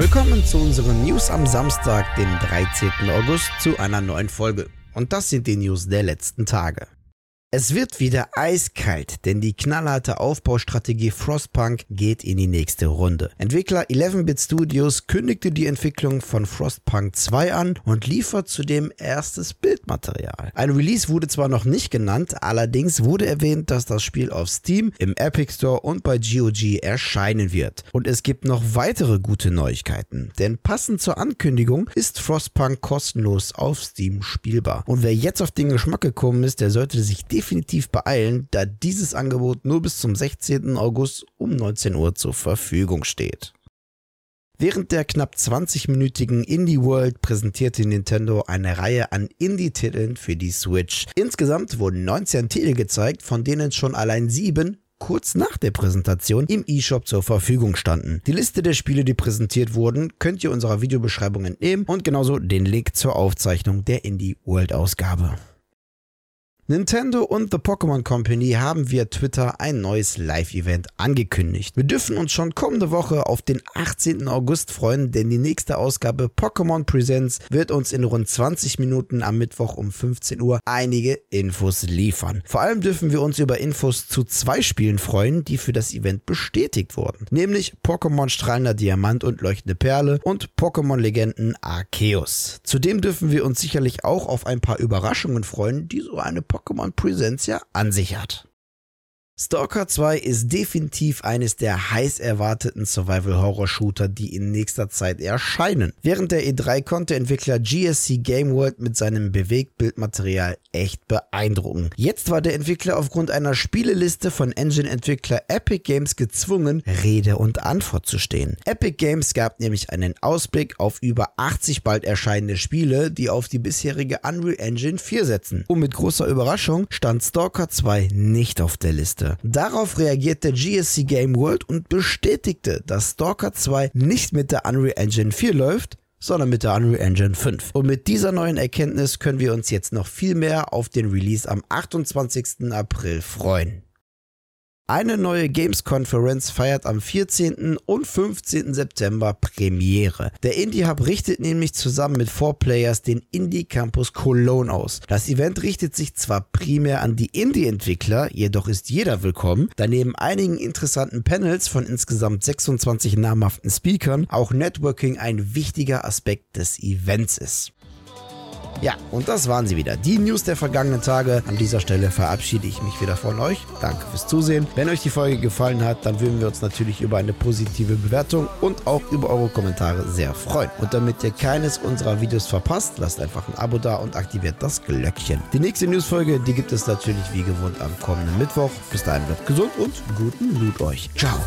Willkommen zu unseren News am Samstag, den 13. August, zu einer neuen Folge. Und das sind die News der letzten Tage. Es wird wieder eiskalt, denn die knallharte Aufbaustrategie Frostpunk geht in die nächste Runde. Entwickler 11-Bit Studios kündigte die Entwicklung von Frostpunk 2 an und liefert zudem erstes Bildmaterial. Ein Release wurde zwar noch nicht genannt, allerdings wurde erwähnt, dass das Spiel auf Steam, im Epic Store und bei GOG erscheinen wird. Und es gibt noch weitere gute Neuigkeiten, denn passend zur Ankündigung ist Frostpunk kostenlos auf Steam spielbar. Und wer jetzt auf den Geschmack gekommen ist, der sollte sich definitiv beeilen, da dieses Angebot nur bis zum 16. August um 19 Uhr zur Verfügung steht. Während der knapp 20-minütigen Indie World präsentierte Nintendo eine Reihe an Indie-Titeln für die Switch. Insgesamt wurden 19 Titel gezeigt, von denen schon allein sieben kurz nach der Präsentation im eShop zur Verfügung standen. Die Liste der Spiele, die präsentiert wurden, könnt ihr unserer Videobeschreibung entnehmen und genauso den Link zur Aufzeichnung der Indie World Ausgabe. Nintendo und The Pokémon Company haben via Twitter ein neues Live-Event angekündigt. Wir dürfen uns schon kommende Woche auf den 18. August freuen, denn die nächste Ausgabe Pokémon Presents wird uns in rund 20 Minuten am Mittwoch um 15 Uhr einige Infos liefern. Vor allem dürfen wir uns über Infos zu zwei Spielen freuen, die für das Event bestätigt wurden, nämlich Pokémon Strahlender Diamant und Leuchtende Perle und Pokémon Legenden Arceus. Zudem dürfen wir uns sicherlich auch auf ein paar Überraschungen freuen, die so eine Pokémon Presents ja an. Stalker 2 ist definitiv eines der heiß erwarteten Survival-Horror-Shooter, die in nächster Zeit erscheinen. Während der E3 konnte Entwickler GSC Game World mit seinem Bewegtbildmaterial echt beeindrucken. Jetzt war der Entwickler aufgrund einer Spieleliste von Engine-Entwickler Epic Games gezwungen, Rede und Antwort zu stehen. Epic Games gab nämlich einen Ausblick auf über 80 bald erscheinende Spiele, die auf die bisherige Unreal Engine 4 setzen. Und mit großer Überraschung stand Stalker 2 nicht auf der Liste. Darauf reagierte GSC Game World und bestätigte, dass Stalker 2 nicht mit der Unreal Engine 4 läuft, sondern mit der Unreal Engine 5. Und mit dieser neuen Erkenntnis können wir uns jetzt noch viel mehr auf den Release am 28. April freuen. Eine neue Games-Konferenz feiert am 14. und 15. September Premiere. Der Indie Hub richtet nämlich zusammen mit 4Players den Indie Campus Cologne aus. Das Event richtet sich zwar primär an die Indie-Entwickler, jedoch ist jeder willkommen, da neben einigen interessanten Panels von insgesamt 26 namhaften Speakern auch Networking ein wichtiger Aspekt des Events ist. Ja, und das waren sie wieder. Die News der vergangenen Tage. An dieser Stelle verabschiede ich mich wieder von euch. Danke fürs Zusehen. Wenn euch die Folge gefallen hat, dann würden wir uns natürlich über eine positive Bewertung und auch über eure Kommentare sehr freuen. Und damit ihr keines unserer Videos verpasst, lasst einfach ein Abo da und aktiviert das Glöckchen. Die nächste Newsfolge, die gibt es natürlich wie gewohnt am kommenden Mittwoch. Bis dahin bleibt gesund und guten Loot euch. Ciao.